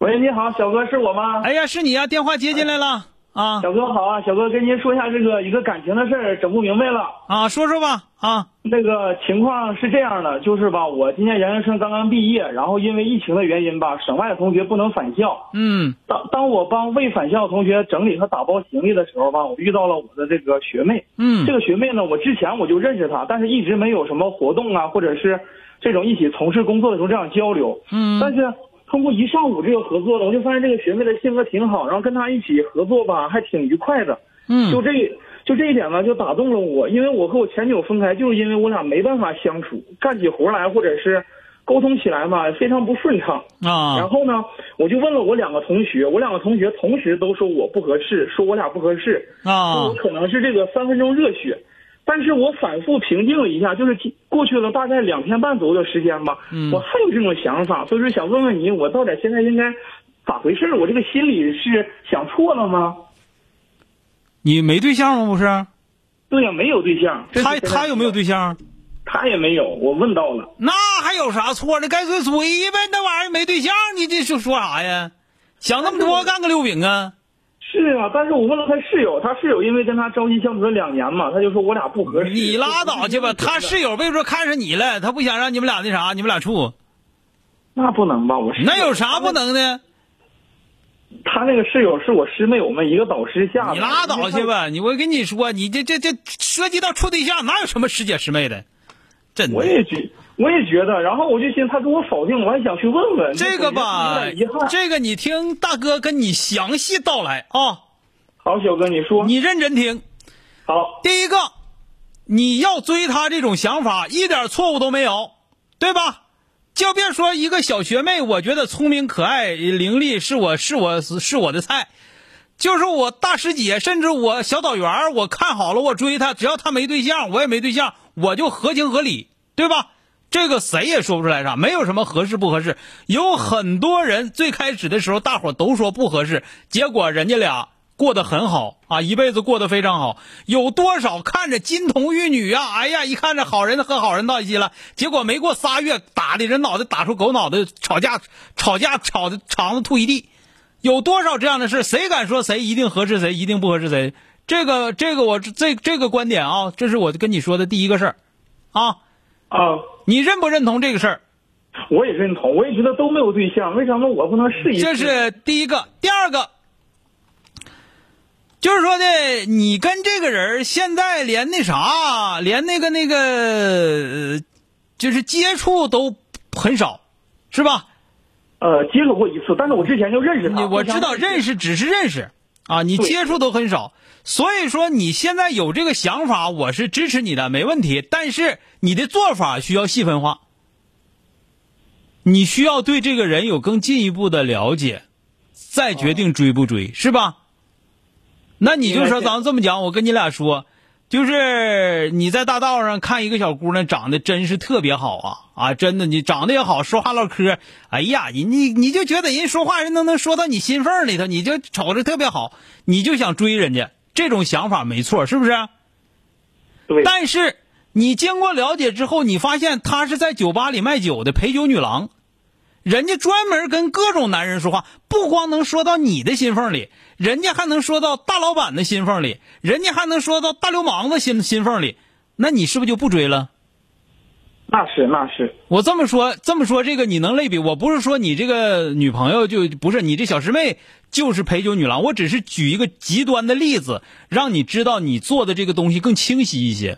喂，你好，小哥是我吗？哎呀，是你啊，电话接进来了啊。小哥好啊，小哥跟您说一下这个一个感情的事儿，整不明白了啊，说说吧啊。那个情况是这样的，就是吧，我今年研究生刚刚毕业，然后因为疫情的原因吧，省外的同学不能返校。嗯。当当我帮未返校同学整理和打包行李的时候吧，我遇到了我的这个学妹。嗯。这个学妹呢，我之前我就认识她，但是一直没有什么活动啊，或者是这种一起从事工作的时候这样交流。嗯。但是。通过一上午这个合作呢，我就发现这个学妹的性格挺好，然后跟她一起合作吧，还挺愉快的。嗯，就这就这一点呢，就打动了我。因为我和我前女友分开，就是因为我俩没办法相处，干起活来或者是沟通起来嘛，非常不顺畅啊。然后呢，我就问了我两个同学，我两个同学同时都说我不合适，说我俩不合适啊。我可能是这个三分钟热血。但是我反复平静了一下，就是过去了大概两天半左右的时间吧，我还有这种想法，所以说想问问你，我到底现在应该咋回事？我这个心里是想错了吗？你没对象吗？不是？对呀，没有对象。他他有没有对象？他也没有。我问到了。那还有啥错的？该追追呗，那玩意儿没对象，你这说说啥呀？想那么多干个六饼啊？是啊，但是我问了他室友，他室友因为跟他朝夕相处了两年嘛，他就说我俩不合适。你拉倒去吧，他室友为说看上你了，他不想让你们俩那啥，你们俩处。那不能吧？我那有啥不能的？他那个室友是我师妹，我们一个导师下的。你拉倒去吧，你我跟你说，你这这这涉及到处对象，哪有什么师姐师妹的？真的。我也觉。我也觉得，然后我就寻思他给我否定，我还想去问问这个吧。这个你听大哥跟你详细道来啊。好，小哥你说。你认真听。好，第一个，你要追他这种想法一点错误都没有，对吧？就别说一个小学妹，我觉得聪明可爱伶俐是我是我是我的菜。就是我大师姐，甚至我小导员，我看好了，我追她，只要她没对象，我也没对象，我就合情合理，对吧？这个谁也说不出来啥，没有什么合适不合适。有很多人最开始的时候，大伙都说不合适，结果人家俩过得很好啊，一辈子过得非常好。有多少看着金童玉女啊？哎呀，一看着好人和好人到一起了，结果没过仨月，打的人脑袋打出狗脑袋，吵架吵架吵的肠子吐一地。有多少这样的事？谁敢说谁一定合适，谁一定不合适？谁？这个这个我这这个观点啊，这是我跟你说的第一个事儿，啊。啊，你认不认同这个事儿？我也认同，我也觉得都没有对象，为什么我不能试一试？这是第一个，第二个，就是说呢，你跟这个人现在连那啥，连那个那个，就是接触都很少，是吧？呃，接触过一次，但是我之前就认识他。我知道认识只是认识，啊，你接触都很少。所以说你现在有这个想法，我是支持你的，没问题。但是你的做法需要细分化，你需要对这个人有更进一步的了解，再决定追不追，是吧？那你就说，咱们这么讲，我跟你俩说，就是你在大道上看一个小姑娘，长得真是特别好啊啊！真的，你长得也好，说话唠嗑，哎呀，你你你就觉得人说话人都能说到你心缝里头，你就瞅着特别好，你就想追人家。这种想法没错，是不是？对。但是你经过了解之后，你发现她是在酒吧里卖酒的陪酒女郎，人家专门跟各种男人说话，不光能说到你的心缝里，人家还能说到大老板的心缝里，人家还能说到大流氓的心心缝里，那你是不是就不追了？那是那是，我这么说这么说，这个你能类比？我不是说你这个女朋友就不是你这小师妹就是陪酒女郎，我只是举一个极端的例子，让你知道你做的这个东西更清晰一些。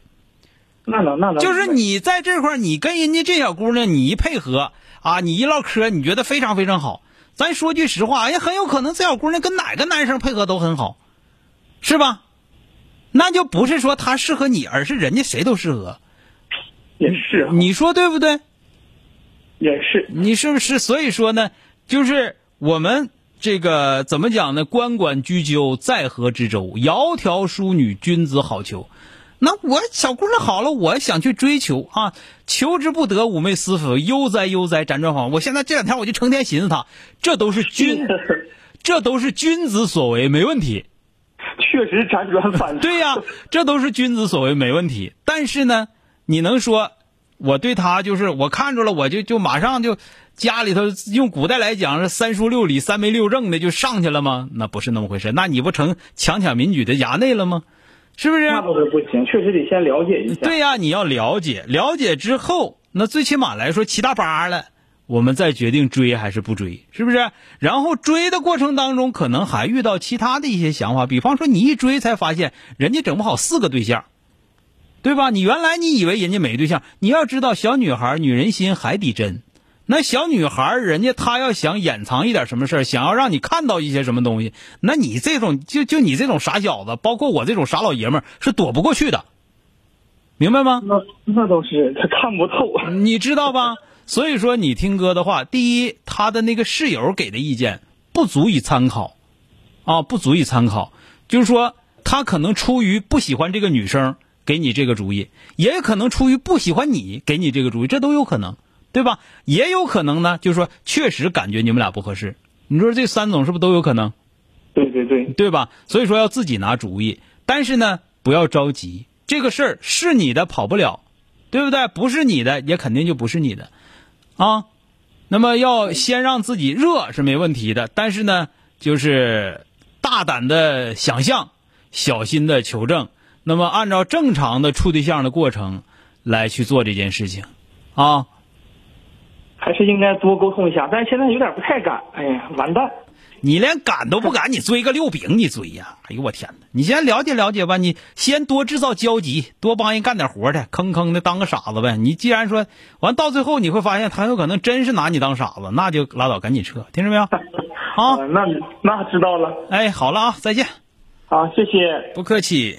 那能那能，就是你在这块你跟人家这小姑娘，你一配合啊，你一唠嗑，你觉得非常非常好。咱说句实话，也很有可能这小姑娘跟哪个男生配合都很好，是吧？那就不是说她适合你，而是人家谁都适合。也是，你说对不对？也是，你是不是？所以说呢，就是我们这个怎么讲呢？关关雎鸠，在河之洲。窈窕淑女，君子好逑。那我小姑娘好了，我想去追求啊，求之不得，寤寐思服，悠哉悠哉，辗转反复。我现在这两天我就成天寻思她，这都是君，这都是君子所为，没问题。确实辗转反复。对呀，这都是君子所为，没问题。但是呢，你能说我对他就是我看着了，我就就马上就家里头用古代来讲是三书六礼、三媒六证的就上去了吗？那不是那么回事。那你不成强抢民女的衙内了吗？是不是？那倒是不行，确实得先了解一下。对呀，你要了解，了解之后，那最起码来说七大八了，我们再决定追还是不追，是不是？然后追的过程当中，可能还遇到其他的一些想法，比方说你一追才发现人家整不好四个对象，对吧？你原来你以为人家没对象，你要知道小女孩女人心海底针。那小女孩人家她要想掩藏一点什么事儿，想要让你看到一些什么东西，那你这种就就你这种傻小子，包括我这种傻老爷们儿，是躲不过去的，明白吗？那那倒是，他看不透。你知道吧？所以说，你听哥的话，第一，他的那个室友给的意见不足以参考，啊，不足以参考。就是说，他可能出于不喜欢这个女生给你这个主意，也可能出于不喜欢你给你这个主意，这都有可能。对吧？也有可能呢，就是说，确实感觉你们俩不合适。你说这三种是不是都有可能？对对对，对吧？所以说要自己拿主意，但是呢，不要着急。这个事儿是你的，跑不了，对不对？不是你的，也肯定就不是你的，啊。那么要先让自己热是没问题的，但是呢，就是大胆的想象，小心的求证。那么按照正常的处对象的过程来去做这件事情，啊。还是应该多沟通一下，但是现在有点不太敢。哎呀，完蛋！你连敢都不敢，你追个六饼，你追呀？哎呦我天哪！你先了解了解吧，你先多制造交集，多帮人干点活的，坑坑的当个傻子呗。你既然说完到最后你会发现他有可能真是拿你当傻子，那就拉倒，赶紧撤，听着没有？好，那那知道了。哎，好了啊，再见。好，谢谢。不客气。